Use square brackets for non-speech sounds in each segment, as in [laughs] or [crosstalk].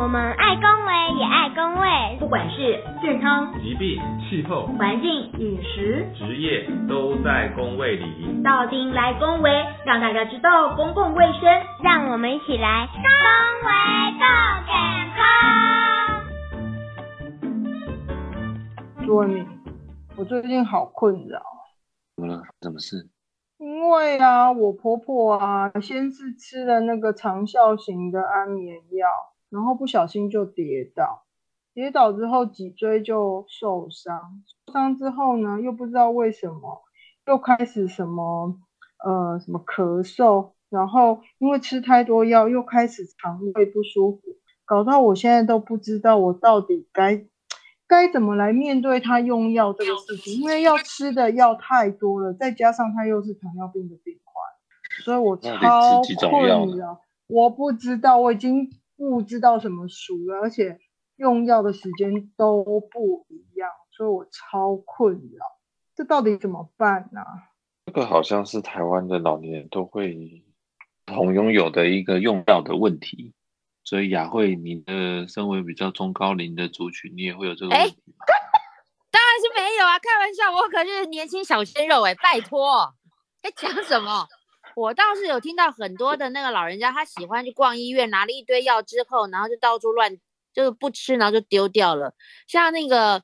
我们爱公卫也爱公卫，不管是健康、疾病、气候、环境、饮食、职业，都在公卫里。到丁来公卫，让大家知道公共卫生，让我们一起来公卫更健康。朱敏，我最近好困扰。怎么了？什么事？因为啊，我婆婆啊，先是吃了那个长效型的安眠药。然后不小心就跌倒，跌倒之后脊椎就受伤，受伤之后呢，又不知道为什么又开始什么呃什么咳嗽，然后因为吃太多药又开始肠胃不舒服，搞到我现在都不知道我到底该该怎么来面对他用药这个事情，因为要吃的药太多了，再加上他又是糖尿病的病患，所以我超困扰。我不知道，我已经。不知道什么熟了，而且用药的时间都不一样，所以我超困扰。这到底怎么办呢？这个好像是台湾的老年人都会同拥有的一个用药的问题。所以雅慧，你的身为比较中高龄的族群，你也会有这个问题吗？[laughs] 当然是没有啊，开玩笑，我可是年轻小鲜肉哎，拜托，[laughs] 在讲什么？我倒是有听到很多的那个老人家，他喜欢去逛医院，拿了一堆药之后，然后就到处乱，就是不吃，然后就丢掉了。像那个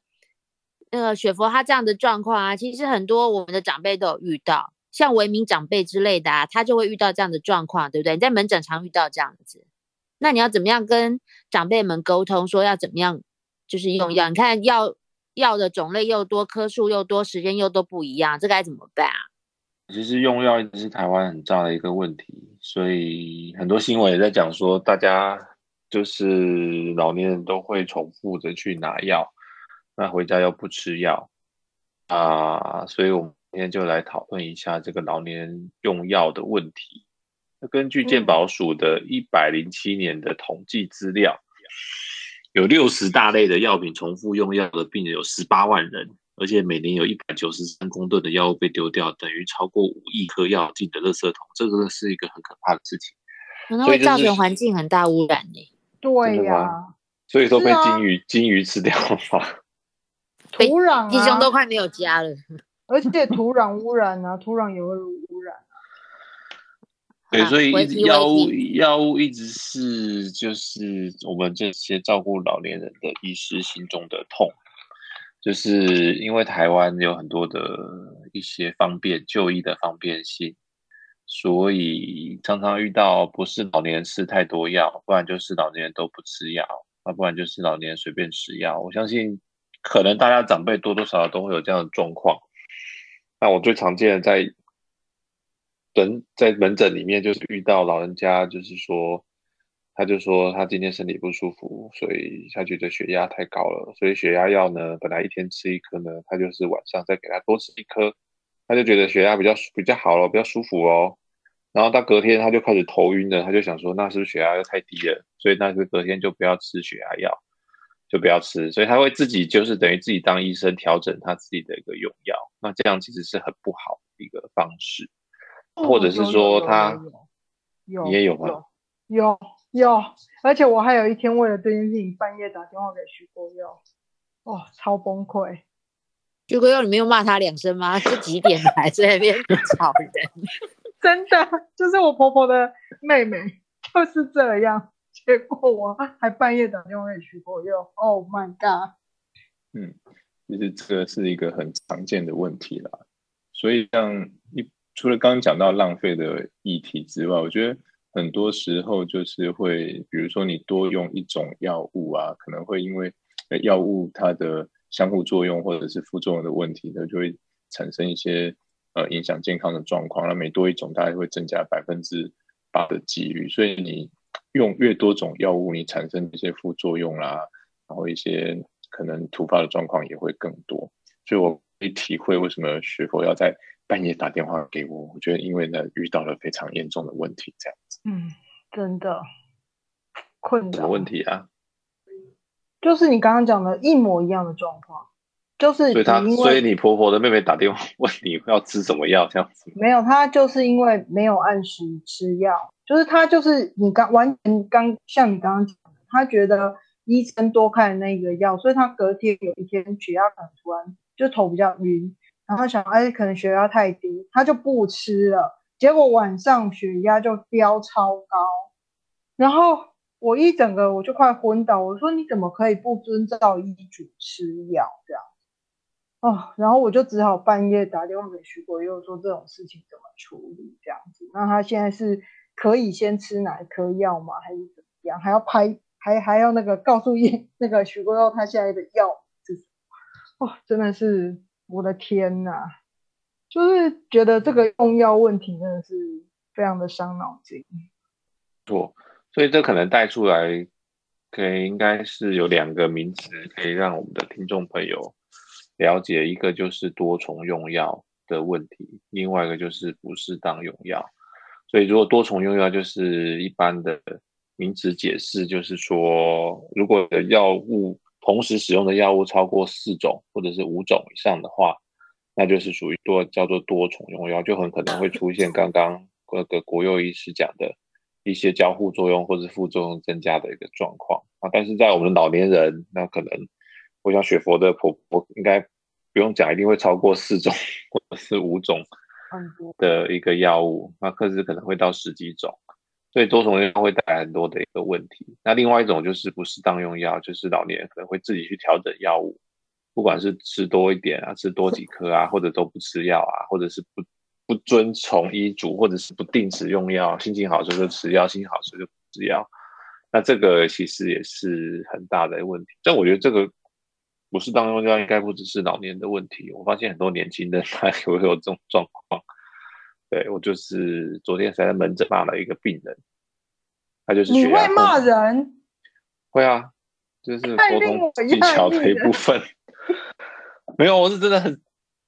那个雪佛他这样的状况啊，其实很多我们的长辈都有遇到，像维民长辈之类的啊，他就会遇到这样的状况，对不对？你在门诊常遇到这样子，那你要怎么样跟长辈们沟通，说要怎么样就是用药？你看药药的种类又多，颗数又多，时间又都不一样，这该怎么办啊？其实用药一直是台湾很大的一个问题，所以很多新闻也在讲说，大家就是老年人都会重复的去拿药，那回家又不吃药啊，所以我们今天就来讨论一下这个老年人用药的问题。那根据健保署的一百零七年的统计资料，有六十大类的药品重复用药的病人有十八万人。而且每年有一百九十三公吨的药物被丢掉，等于超过五亿颗药进的垃圾桶，这个是一个很可怕的事情，可能会造成环境很大污染呢。[laughs] 对呀，所以说被金鱼金鱼吃掉了，[laughs] 土壤鸡胸都快没有家了，[laughs] 而且土壤污染啊，土壤也会污染。对，所以药物药物一直是就是我们这些照顾老年人的医师心中的痛。就是因为台湾有很多的一些方便就医的方便性，所以常常遇到不是老年人吃太多药，不然就是老年人都不吃药，那不然就是老年人随便吃药。我相信可能大家长辈多多少少都会有这样的状况。那我最常见的在诊在门诊里面就是遇到老人家，就是说。他就说他今天身体不舒服，所以他觉得血压太高了，所以血压药呢，本来一天吃一颗呢，他就是晚上再给他多吃一颗，他就觉得血压比较比较好了，比较舒服哦。然后到隔天他就开始头晕了，他就想说那是不是血压又太低了？所以那就隔天就不要吃血压药，就不要吃。所以他会自己就是等于自己当医生调整他自己的一个用药，那这样其实是很不好的一个方式，或者是说他你也有吗？有。有，而且我还有一天为了这件事情半夜打电话给徐国佑，哦，超崩溃。徐国佑，你没有骂他两声吗？是几点还在那边吵人？[laughs] 真的，就是我婆婆的妹妹就是这样。结果我还半夜打电话给徐国佑，Oh my god！嗯，其实这个是一个很常见的问题啦。所以像一除了刚刚讲到浪费的议题之外，我觉得。很多时候就是会，比如说你多用一种药物啊，可能会因为药物它的相互作用或者是副作用的问题呢，就会产生一些呃影响健康的状况。那每多一种，大概会增加百分之八的几率。所以你用越多种药物，你产生一些副作用啦，然后一些可能突发的状况也会更多。所以我可以体会为什么学佛要在。半夜打电话给我，我觉得因为呢遇到了非常严重的问题，这样。嗯，真的困什么问题啊？就是你刚刚讲的一模一样的状况，就是所以他所以你婆婆的妹妹打电话问你要吃什么药这样子。没有，他就是因为没有按时吃药，就是他就是你刚完全刚像你刚刚讲的，他觉得医生多开那个药，所以他隔天有一天血压可能突然就头比较晕，然后想哎可能血压太低，他就不吃了，结果晚上血压就飙超高，然后我一整个我就快昏倒，我说你怎么可以不遵照医嘱吃药这样？哦，然后我就只好半夜打电话给徐国佑说这种事情怎么处理这样子。那他现在是可以先吃哪一颗药吗？还是怎么样？还要拍，还还要那个告诉医那个徐国佑他现在的药是什么？哦，真的是我的天呐，就是觉得这个用药问题真的是非常的伤脑筋。错，所以这可能带出来，可以应该是有两个名词可以让我们的听众朋友。了解一个就是多重用药的问题，另外一个就是不适当用药。所以如果多重用药就是一般的名词解释，就是说如果药物同时使用的药物超过四种或者是五种以上的话，那就是属于多叫做多重用药，就很可能会出现刚刚那个国佑医师讲的一些交互作用或是副作用增加的一个状况啊。但是在我们的老年人，那可能。我想雪佛的婆婆应该不用讲，一定会超过四种或者是五种的一个药物，那甚至可能会到十几种，所以多重用药会带来很多的一个问题。那另外一种就是不适当用药，就是老年人可能会自己去调整药物，不管是吃多一点啊，吃多几颗啊，或者都不吃药啊，或者是不不遵从医嘱，或者是不定时用药，心情好时候就吃药，心情好时候就不吃药。那这个其实也是很大的问题。但我觉得这个。不是当用药应该不只是老年的问题，我发现很多年轻人他也会有这种状况。对我就是昨天才在门诊骂了一个病人，他就是你会骂人？会啊，就是沟通技巧的一部分。没有，我是真的很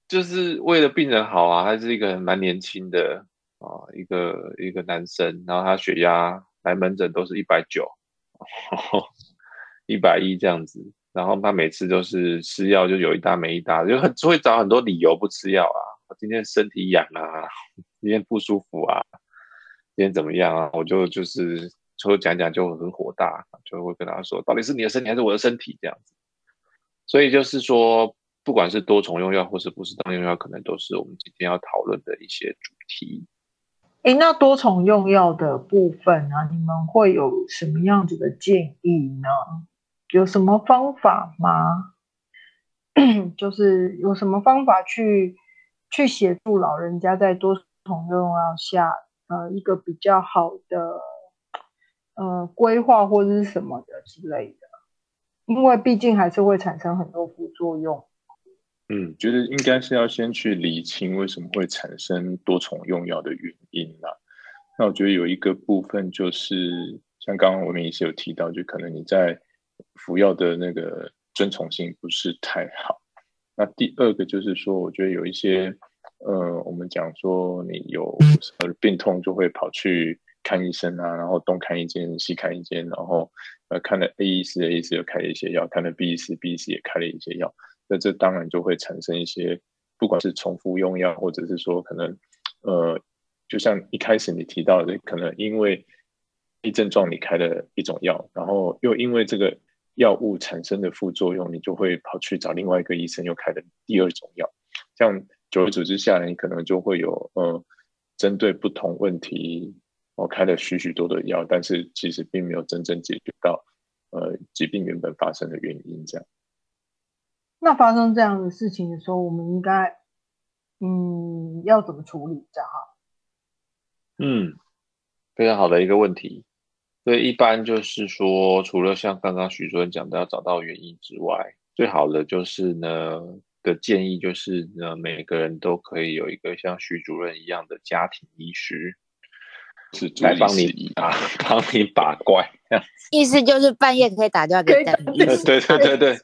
就是为了病人好啊，他是一个蛮年轻的啊，一个一个男生，然后他血压来门诊都是一百九，一百一这样子。然后他每次都是吃药就有一搭没一搭，就很会找很多理由不吃药啊。我今天身体痒啊，今天不舒服啊，今天怎么样啊？我就就是就讲讲就很火大，就会跟他说，到底是你的身体还是我的身体这样子。所以就是说，不管是多重用药或是不是当用药，可能都是我们今天要讨论的一些主题。哎，那多重用药的部分呢，你们会有什么样子的建议呢？有什么方法吗？[coughs] 就是有什么方法去去协助老人家在多重用药下，呃，一个比较好的呃规划或者是什么的之类的，因为毕竟还是会产生很多副作用。嗯，觉得应该是要先去理清为什么会产生多重用药的原因啦。那我觉得有一个部分就是像刚刚我们也是有提到，就可能你在服药的那个遵从性不是太好。那第二个就是说，我觉得有一些，呃，我们讲说你有什么病痛就会跑去看医生啊，然后东看一间西看一间，然后呃看了 A 医师 A 医师又开了一些药，看了 B 医师 B 医师也开了一些药，那这当然就会产生一些，不管是重复用药，或者是说可能，呃，就像一开始你提到的，可能因为一症状你开了一种药，然后又因为这个。药物产生的副作用，你就会跑去找另外一个医生，又开了第二种药。这样久而久之下来，你可能就会有呃，针对不同问题，我开了许许多的药，但是其实并没有真正解决到呃疾病原本发生的原因。这样，那发生这样的事情的时候，我们应该嗯要怎么处理？这样哈？嗯，非常好的一个问题。所以一般就是说，除了像刚刚徐主任讲的要找到原因之外，最好的就是呢的建议就是呢，每个人都可以有一个像徐主任一样的家庭医师，是来帮你啊，帮你把关。意思就是半夜可以打电话给家庭医师。对对对对，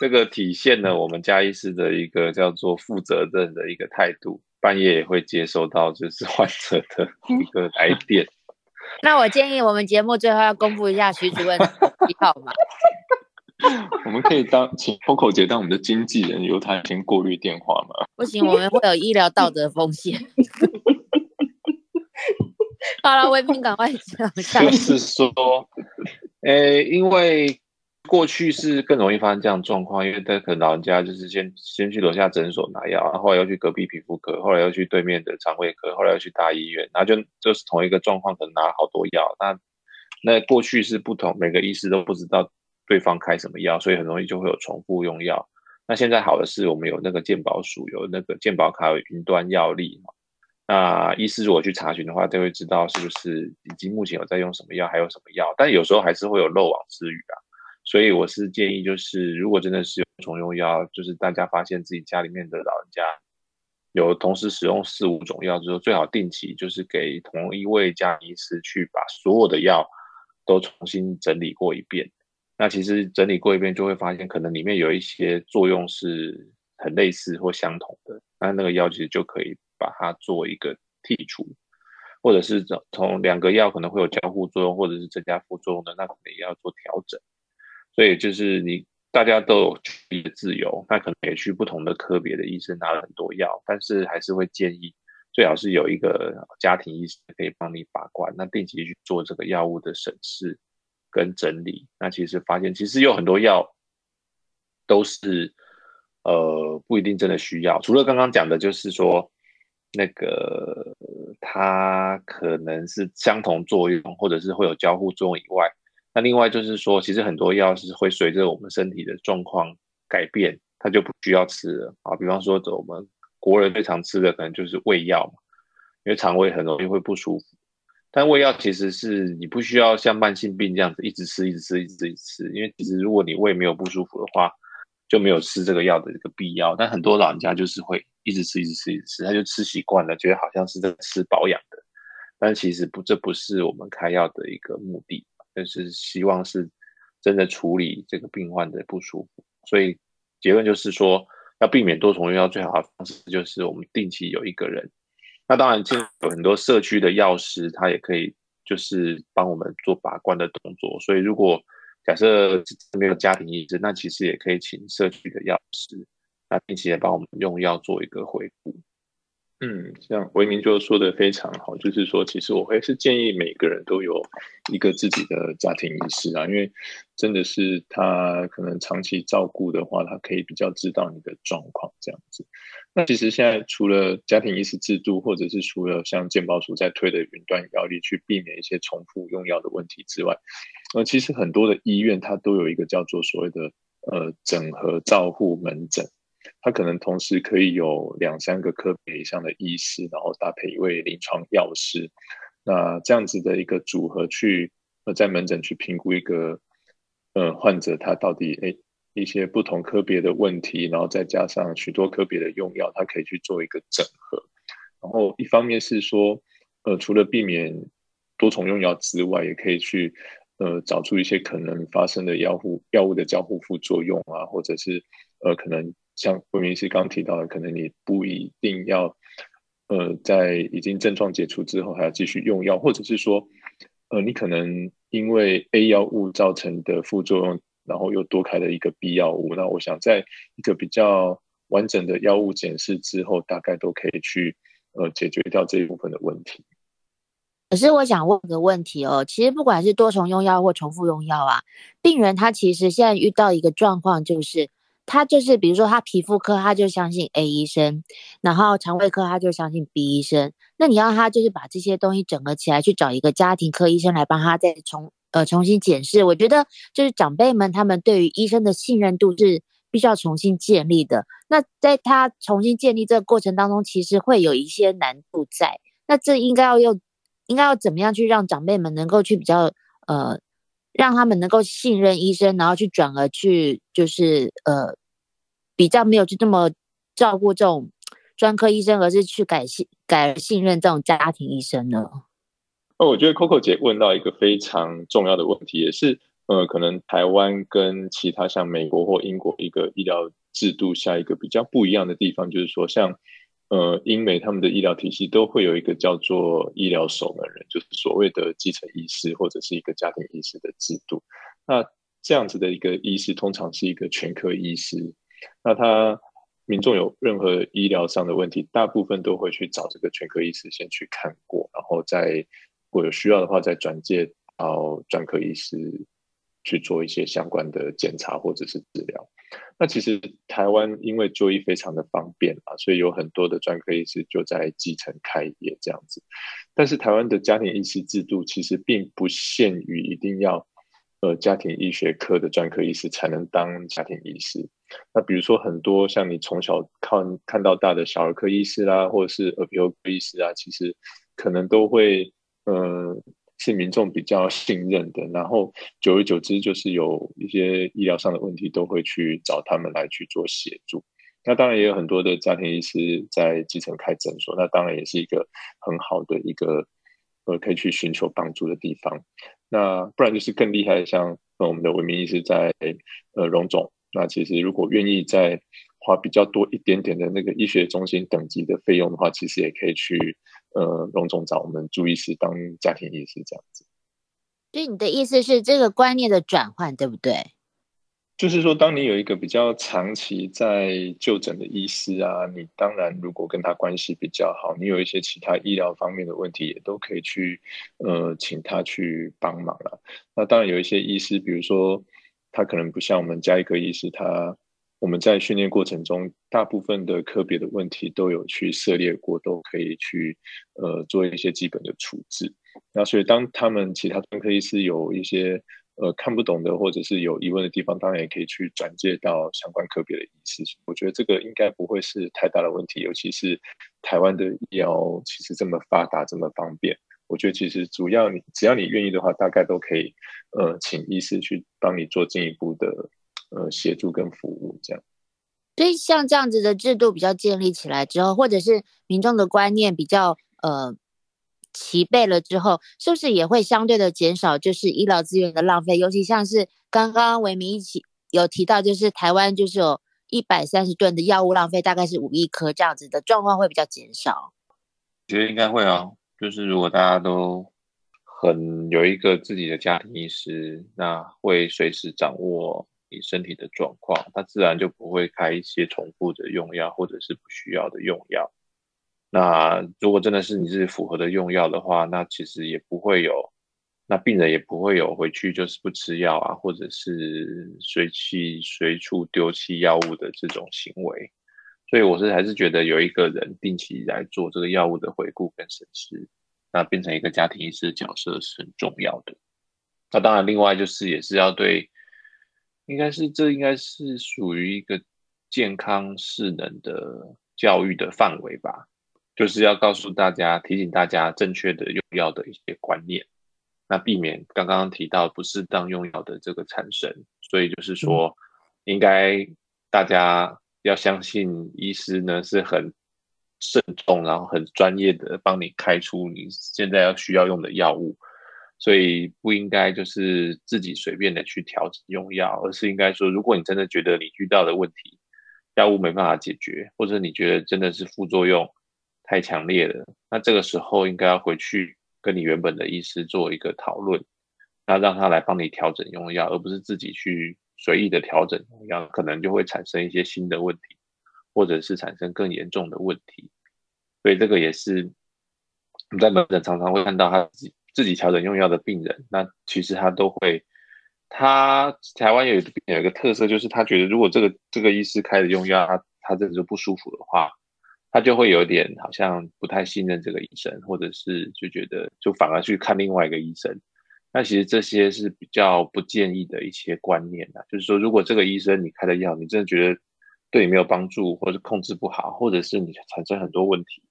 这个体现了我们嘉医师的一个叫做负责任的一个态度，半夜也会接收到就是 [laughs] 患者的一个来电。[laughs] 那我建议我们节目最后要公布一下徐主任一号码。[laughs] 我们可以当请封口姐当我们的经纪人，由他先过滤电话吗？不行，我们会有医疗道德风险。好了，维平赶快讲。就是说，呃，因为过去是更容易发生这样状况，因为他可能老人家就是先先去楼下诊所拿药，然后后来要去隔壁皮肤科，后来要去对面的肠胃科，后来要去大医院，然后就就是同一个状况，可能拿了好多药。那那过去是不同，每个医师都不知道对方开什么药，所以很容易就会有重复用药。那现在好的是我们有那个健保署，有那个健保卡，有云端药力嘛。那医师如果去查询的话，就会知道是不是已经目前有在用什么药，还有什么药。但有时候还是会有漏网之鱼啊。所以我是建议，就是如果真的是有重用药，就是大家发现自己家里面的老人家有同时使用四五种药之后，最好定期就是给同一位家医师去把所有的药都重新整理过一遍。那其实整理过一遍，就会发现可能里面有一些作用是很类似或相同的，那那个药其实就可以把它做一个剔除，或者是从两个药可能会有交互作用，或者是增加副作用的，那可能也要做调整。所以就是你大家都有自由，那可能也去不同的科别的医生拿了很多药，但是还是会建议最好是有一个家庭医生可以帮你把关，那定期去做这个药物的审视。跟整理，那其实发现其实有很多药都是呃不一定真的需要。除了刚刚讲的，就是说那个它可能是相同作用，或者是会有交互作用以外，那另外就是说，其实很多药是会随着我们身体的状况改变，它就不需要吃了啊。比方说，我们国人最常吃的可能就是胃药嘛，因为肠胃很容易会不舒服。但胃药其实是你不需要像慢性病这样子一直吃、一直吃、一直吃，一直吃因为其实如果你胃没有不舒服的话，就没有吃这个药的这个必要。但很多老人家就是会一直吃、一直吃、一直吃，他就吃习惯了，觉得好像是在吃保养的。但其实不，这不是我们开药的一个目的，就是希望是真的处理这个病患的不舒服。所以结论就是说，要避免多重用药，最好的方式就是我们定期有一个人。那当然，现在有很多社区的药师，他也可以就是帮我们做把关的动作。所以，如果假设没有家庭医生，那其实也可以请社区的药师，那并且帮我们用药做一个回顾。嗯，像维明就说的非常好，就是说，其实我会是建议每个人都有一个自己的家庭医师啊，因为真的是他可能长期照顾的话，他可以比较知道你的状况这样子。那其实现在除了家庭医师制度，或者是除了像健保署在推的云端药力去避免一些重复用药的问题之外，呃，其实很多的医院它都有一个叫做所谓的呃整合照护门诊。他可能同时可以有两三个科别以上的医师，然后搭配一位临床药师，那这样子的一个组合去呃在门诊去评估一个呃患者他到底诶一些不同科别的问题，然后再加上许多科别的用药，他可以去做一个整合。然后一方面是说呃除了避免多重用药之外，也可以去呃找出一些可能发生的药物药物的交互副作用啊，或者是呃可能。像魏明师刚提到的，可能你不一定要，呃，在已经症状解除之后还要继续用药，或者是说，呃，你可能因为 A 药物造成的副作用，然后又多开了一个 B 药物。那我想，在一个比较完整的药物检视之后，大概都可以去呃解决掉这一部分的问题。可是我想问个问题哦，其实不管是多重用药或重复用药啊，病人他其实现在遇到一个状况就是。他就是，比如说他皮肤科，他就相信 A 医生，然后肠胃科他就相信 B 医生。那你要他就是把这些东西整合起来，去找一个家庭科医生来帮他再重呃重新检视。我觉得就是长辈们他们对于医生的信任度是必须要重新建立的。那在他重新建立这个过程当中，其实会有一些难度在。那这应该要用，应该要怎么样去让长辈们能够去比较呃，让他们能够信任医生，然后去转而去就是呃。比较没有就这么照顾这种专科医生，而是去改信改信任这种家庭医生呢？哦，我觉得 Coco 姐问到一个非常重要的问题，也是呃，可能台湾跟其他像美国或英国一个医疗制度下一个比较不一样的地方，就是说像呃英美他们的医疗体系都会有一个叫做医疗守门人，就是所谓的基层医师或者是一个家庭医师的制度。那这样子的一个医师，通常是一个全科医师。那他民众有任何医疗上的问题，大部分都会去找这个全科医师先去看过，然后再如果有需要的话，再转介到专科医师去做一些相关的检查或者是治疗。那其实台湾因为就医非常的方便啊，所以有很多的专科医师就在基层开业这样子。但是台湾的家庭医师制度其实并不限于一定要呃家庭医学科的专科医师才能当家庭医师。那比如说很多像你从小看看到大的小儿科医师啦，或者是耳鼻喉科医师啊，其实可能都会呃。是民众比较信任的，然后久而久之，就是有一些医疗上的问题，都会去找他们来去做协助。那当然也有很多的家庭医师在基层开诊所，那当然也是一个很好的一个呃可以去寻求帮助的地方。那不然就是更厉害的，像我们的文明医师在呃荣总，那其实如果愿意在花比较多一点点的那个医学中心等级的费用的话，其实也可以去呃荣总找我们朱医师当家庭医师这样子。所以你的意思是这个观念的转换，对不对？就是说，当你有一个比较长期在就诊的医师啊，你当然如果跟他关系比较好，你有一些其他医疗方面的问题，也都可以去呃请他去帮忙了。那当然有一些医师，比如说他可能不像我们加一个医师，他。我们在训练过程中，大部分的科别的问题都有去涉猎过，都可以去呃做一些基本的处置。那所以当他们其他专科医师有一些呃看不懂的或者是有疑问的地方，当然也可以去转介到相关科别的医师。我觉得这个应该不会是太大的问题，尤其是台湾的医疗其实这么发达这么方便，我觉得其实主要你只要你愿意的话，大概都可以呃请医师去帮你做进一步的。呃，协助跟服务这样，所以像这样子的制度比较建立起来之后，或者是民众的观念比较呃齐备了之后，是不是也会相对的减少就是医疗资源的浪费？尤其像是刚刚维明一起有提到，就是台湾就是有一百三十吨的药物浪费，大概是五亿颗这样子的状况会比较减少。觉得应该会啊，就是如果大家都很有一个自己的家庭医师，那会随时掌握。你身体的状况，它自然就不会开一些重复的用药，或者是不需要的用药。那如果真的是你是符合的用药的话，那其实也不会有，那病人也不会有回去就是不吃药啊，或者是随气随处丢弃药物的这种行为。所以我是还是觉得有一个人定期来做这个药物的回顾跟审视，那变成一个家庭医师的角色是很重要的。那当然，另外就是也是要对。应该是这应该是属于一个健康势能的教育的范围吧，就是要告诉大家、提醒大家正确的用药的一些观念，那避免刚刚提到不适当用药的这个产生。所以就是说，应该大家要相信医师呢是很慎重，然后很专业的帮你开出你现在要需要用的药物。所以不应该就是自己随便的去调整用药，而是应该说，如果你真的觉得你遇到的问题药物没办法解决，或者你觉得真的是副作用太强烈了，那这个时候应该要回去跟你原本的医师做一个讨论，那让他来帮你调整用药，而不是自己去随意的调整用药，可能就会产生一些新的问题，或者是产生更严重的问题。所以这个也是你在门诊常常会看到他自己。自己调整用药的病人，那其实他都会，他台湾有有一个特色，就是他觉得如果这个这个医师开的用药，他他真的就不舒服的话，他就会有点好像不太信任这个医生，或者是就觉得就反而去看另外一个医生。那其实这些是比较不建议的一些观念啊，就是说如果这个医生你开的药，你真的觉得对你没有帮助，或者控制不好，或者是你产生很多问题，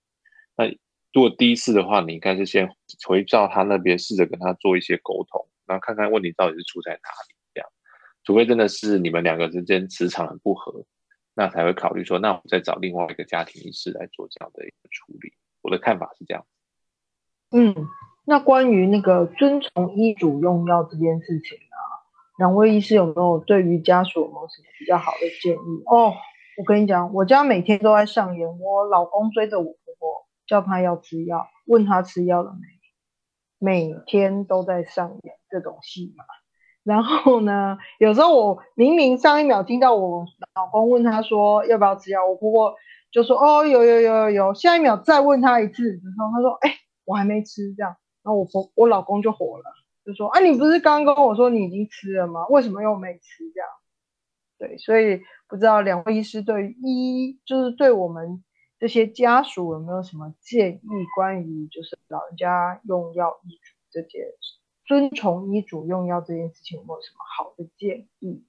那。如果第一次的话，你应该是先回到他那边，试着跟他做一些沟通，然后看看问题到底是出在哪里。这样，除非真的是你们两个之间磁场很不合，那才会考虑说，那我再找另外一个家庭医师来做这样的一个处理。我的看法是这样。嗯，那关于那个遵从医嘱用药这件事情啊，两位医师有没有对于家属有没有什么比较好的建议？哦，我跟你讲，我家每天都在上演，我老公追着我。叫他要吃药，问他吃药了没，每天都在上演这种戏嘛。然后呢，有时候我明明上一秒听到我老公问他说要不要吃药，我婆婆就说哦有有有有有，下一秒再问他一次的时候，他说哎我还没吃这样，然后我婆我老公就火了，就说啊，你不是刚刚跟我说你已经吃了吗？为什么又没吃？这样，对，所以不知道两位医师对医，就是对我们这些家属有没有什么建议？关于就是老人家用药医嘱这件事，遵从医嘱用药这件事情，有没有什么好的建议？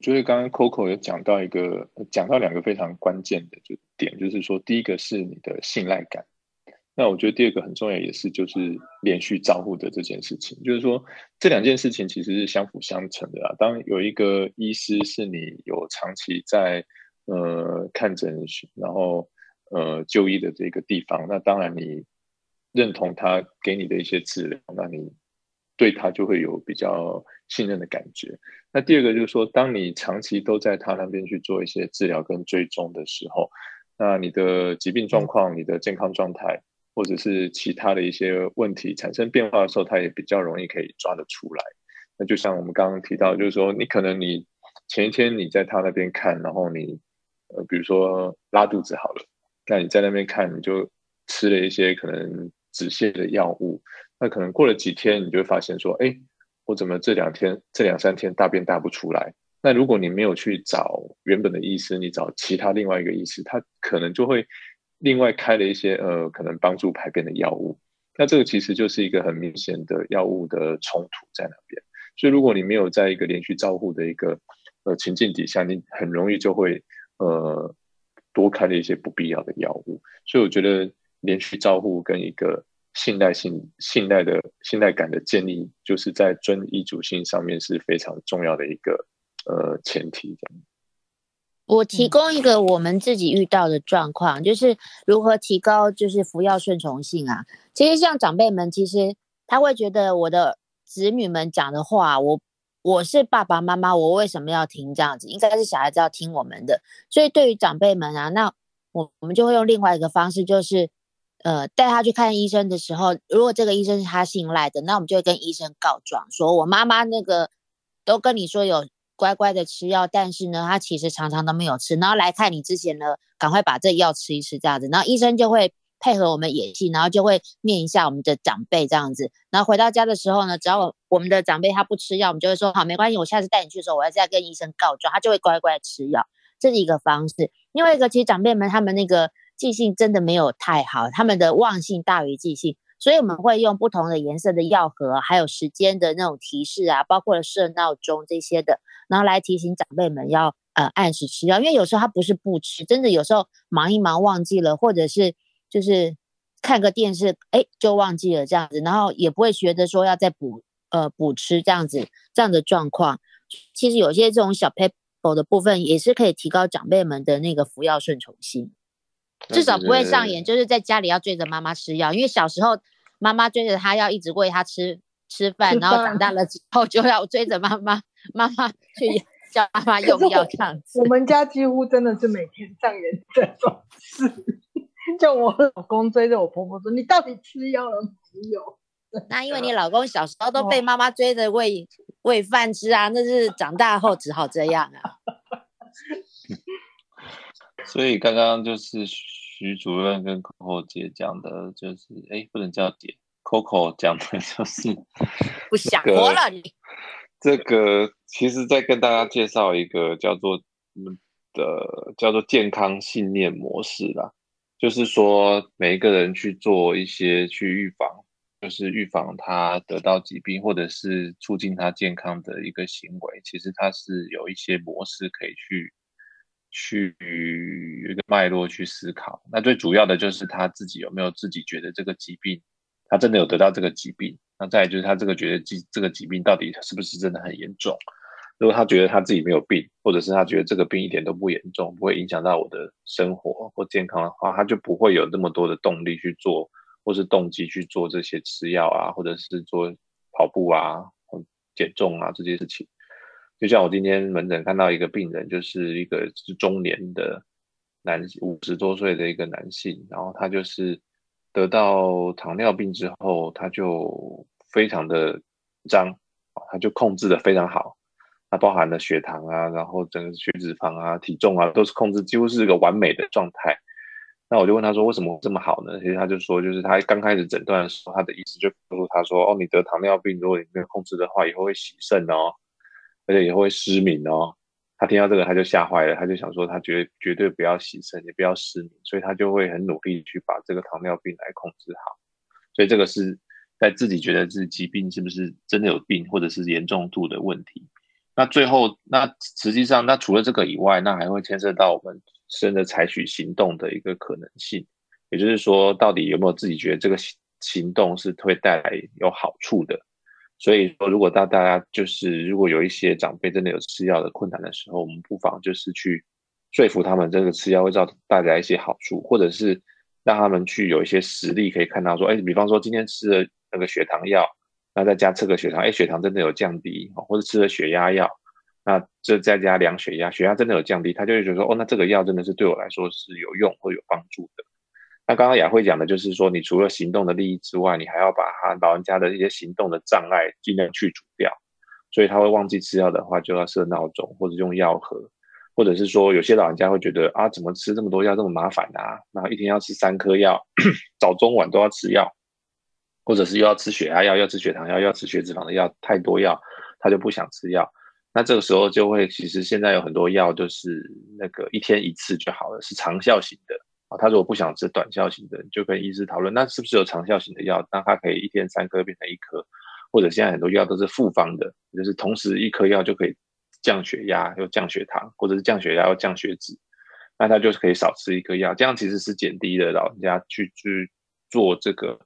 就是刚刚 Coco 有讲到一个，讲到两个非常关键的就点，就是说第一个是你的信赖感。那我觉得第二个很重要，也是就是连续照护的这件事情，就是说这两件事情其实是相辅相成的啊。当有一个医师是你有长期在呃看诊，然后呃就医的这个地方，那当然你认同他给你的一些治疗，那你对他就会有比较信任的感觉。那第二个就是说，当你长期都在他那边去做一些治疗跟追踪的时候，那你的疾病状况、你的健康状态。或者是其他的一些问题产生变化的时候，他也比较容易可以抓得出来。那就像我们刚刚提到，就是说，你可能你前一天你在他那边看，然后你呃，比如说拉肚子好了，那你在那边看，你就吃了一些可能止泻的药物，那可能过了几天，你就会发现说，哎，我怎么这两天这两三天大便大不出来？那如果你没有去找原本的医师，你找其他另外一个医师，他可能就会。另外开了一些呃，可能帮助排便的药物，那这个其实就是一个很明显的药物的冲突在那边。所以如果你没有在一个连续照护的一个呃情境底下，你很容易就会呃多开了一些不必要的药物。所以我觉得连续照护跟一个信赖性、信赖的信赖感的建立，就是在遵医嘱性上面是非常重要的一个呃前提。我提供一个我们自己遇到的状况，就是如何提高就是服药顺从性啊。其实像长辈们，其实他会觉得我的子女们讲的话，我我是爸爸妈妈，我为什么要听这样子？应该是小孩子要听我们的。所以对于长辈们啊，那我我们就会用另外一个方式，就是呃带他去看医生的时候，如果这个医生是他信赖的，那我们就会跟医生告状，说我妈妈那个都跟你说有。乖乖的吃药，但是呢，他其实常常都没有吃。然后来看你之前呢，赶快把这药吃一吃，这样子。然后医生就会配合我们演戏，然后就会念一下我们的长辈这样子。然后回到家的时候呢，只要我我们的长辈他不吃药，我们就会说好，没关系，我下次带你去的时候，我要再跟医生告状，他就会乖乖吃药。这是一个方式。另外一个，其实长辈们他们那个记性真的没有太好，他们的忘性大于记性。所以我们会用不同的颜色的药盒，还有时间的那种提示啊，包括设闹钟这些的，然后来提醒长辈们要呃按时吃药。因为有时候他不是不吃，真的有时候忙一忙忘记了，或者是就是看个电视，哎就忘记了这样子，然后也不会觉得说要再补呃补吃这样子这样的状况。其实有些这种小 paper 的部分也是可以提高长辈们的那个服药顺从性。至少不会上演，就是在家里要追着妈妈吃药，因为小时候妈妈追着他要一直喂他吃吃饭，然后长大了之后就要追着妈妈妈妈去叫妈妈用药这样子。我们家几乎真的是每天上演这种事，[laughs] 就我老公追着我婆婆说：“你到底吃药了没有？”那因为你老公小时候都被妈妈追着喂喂饭吃啊，那是长大后只好这样啊。[laughs] 所以刚刚就是徐主任跟 Coco 姐讲的，就是哎，不能叫姐，Coco 讲的就是不想活了你。这个其实在跟大家介绍一个叫做的叫做健康信念模式啦，就是说每一个人去做一些去预防，就是预防他得到疾病或者是促进他健康的一个行为，其实它是有一些模式可以去。去一个脉络去思考，那最主要的就是他自己有没有自己觉得这个疾病，他真的有得到这个疾病。那再就是他这个觉得疾这个疾病到底是不是真的很严重？如果他觉得他自己没有病，或者是他觉得这个病一点都不严重，不会影响到我的生活或健康的话，他就不会有那么多的动力去做，或是动机去做这些吃药啊，或者是做跑步啊、减重啊这些事情。就像我今天门诊看到一个病人，就是一个是中年的男，五十多岁的一个男性，然后他就是得到糖尿病之后，他就非常的脏，他就控制的非常好，他包含了血糖啊，然后整个血脂肪啊、体重啊，都是控制几乎是一个完美的状态。那我就问他说为什么这么好呢？其实他就说，就是他刚开始诊断的时候，他的意思就告诉他说，哦，你得糖尿病，如果你没有控制的话，以后会洗肾哦，而且以后会失明哦。他听到这个他就吓坏了，他就想说他绝绝对不要洗肾，也不要失明，所以他就会很努力去把这个糖尿病来控制好。所以这个是在自己觉得自己疾病是不是真的有病，或者是严重度的问题。那最后，那实际上，那除了这个以外，那还会牵涉到我们真的采取行动的一个可能性。也就是说，到底有没有自己觉得这个行动是会带来有好处的？所以说，如果大大家就是如果有一些长辈真的有吃药的困难的时候，我们不妨就是去说服他们，这个吃药会造带来一些好处，或者是让他们去有一些实力可以看到说，哎，比方说今天吃了那个血糖药，那再加测个血糖，哎，血糖真的有降低，或者吃了血压药，那这再加量血压，血压真的有降低，他就会觉得说，哦，那这个药真的是对我来说是有用或有帮助的。那刚刚雅慧讲的就是说，你除了行动的利益之外，你还要把他老人家的一些行动的障碍尽量去除掉。所以他会忘记吃药的话，就要设闹钟或者用药盒，或者是说有些老人家会觉得啊，怎么吃这么多药这么麻烦啊？然后一天要吃三颗药，[coughs] 早中晚都要吃药，或者是又要吃血压药、要吃血糖药、要吃血脂肪的药，太多药他就不想吃药。那这个时候就会，其实现在有很多药都是那个一天一次就好了，是长效型的。啊，他如果不想吃短效型的，就跟医师讨论，那是不是有长效型的药？那他可以一天三颗变成一颗，或者现在很多药都是复方的，就是同时一颗药就可以降血压又降血糖，或者是降血压又降血脂，那他就是可以少吃一颗药，这样其实是减低了老人家去去做这个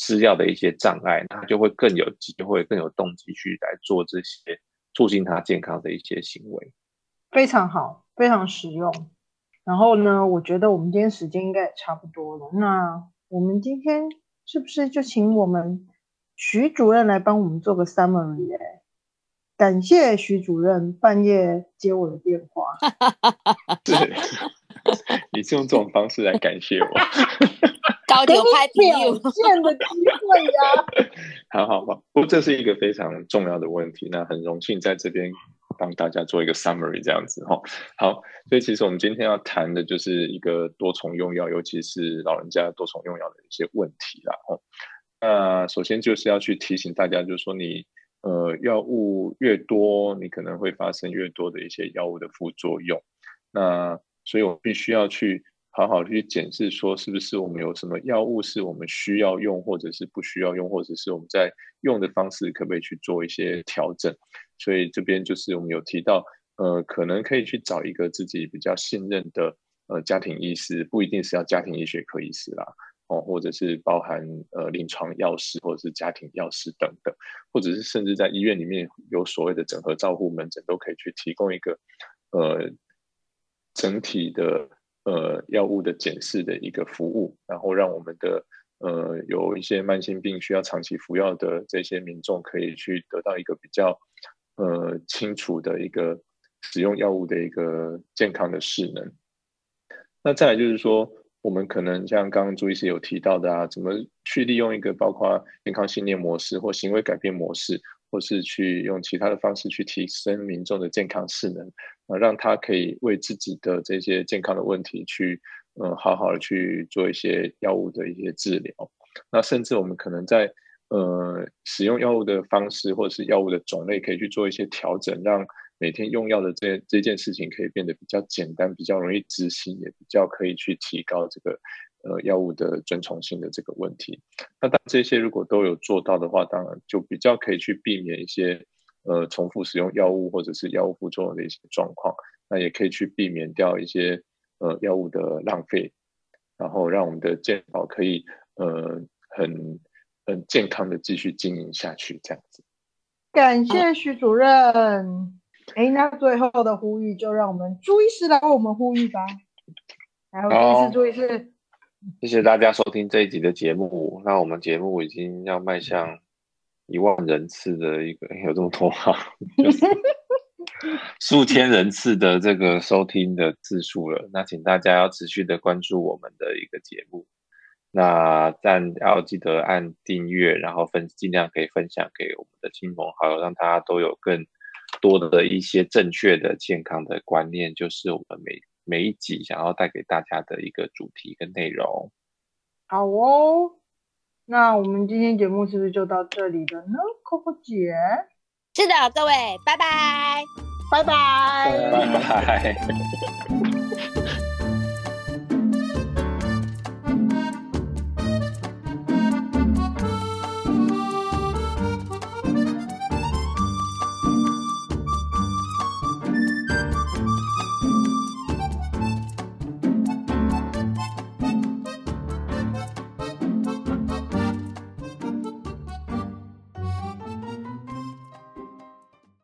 吃药的一些障碍，那就会更有机会、更有动机去来做这些促进他健康的一些行为。非常好，非常实用。然后呢，我觉得我们今天时间应该也差不多了。那我们今天是不是就请我们徐主任来帮我们做个 summary？哎，感谢徐主任半夜接我的电话。[laughs] 对，[laughs] 你是用这种方式来感谢我？[laughs] 高调拍表现的机会呀！好好好，不过这是一个非常重要的问题。那很荣幸在这边。帮大家做一个 summary 这样子哈，好，所以其实我们今天要谈的就是一个多重用药，尤其是老人家多重用药的一些问题啦。哦，那首先就是要去提醒大家，就是说你呃药物越多，你可能会发生越多的一些药物的副作用。那所以我必须要去好好去检视，说是不是我们有什么药物是我们需要用，或者是不需要用，或者是我们在用的方式可不可以去做一些调整。所以这边就是我们有提到，呃，可能可以去找一个自己比较信任的呃家庭医师，不一定是要家庭医学科医师啦，哦，或者是包含呃临床药师或者是家庭药师等等，或者是甚至在医院里面有所谓的整合照护门诊，都可以去提供一个呃整体的呃药物的检视的一个服务，然后让我们的呃有一些慢性病需要长期服药的这些民众可以去得到一个比较。呃，清楚的一个使用药物的一个健康的势能。那再来就是说，我们可能像刚刚朱医师有提到的啊，怎么去利用一个包括健康信念模式或行为改变模式，或是去用其他的方式去提升民众的健康势能啊，让他可以为自己的这些健康的问题去嗯好好的去做一些药物的一些治疗。那甚至我们可能在呃，使用药物的方式或者是药物的种类，可以去做一些调整，让每天用药的这这件事情可以变得比较简单，比较容易执行，也比较可以去提高这个呃药物的遵从性的这个问题。那当这些如果都有做到的话，当然就比较可以去避免一些呃重复使用药物或者是药物副作用的一些状况。那也可以去避免掉一些呃药物的浪费，然后让我们的健保可以呃很。很健康的继续经营下去，这样子。感谢徐主任。哎，那最后的呼吁就让我们朱医师来为我们呼吁吧。然后，朱医师，朱医师，谢谢大家收听这一集的节目。那我们节目已经要迈向一万人次的一个，有这么多吗？[laughs] 数千人次的这个收听的次数了。那请大家要持续的关注我们的一个节目。那但要记得按订阅，然后分尽量可以分享给我们的亲朋好友，让大家都有更多的一些正确的健康的观念。就是我们每每一集想要带给大家的一个主题跟内容。好哦，那我们今天节目是不是就到这里了呢，Coco 姐？是的，各位，拜拜，拜拜，拜拜。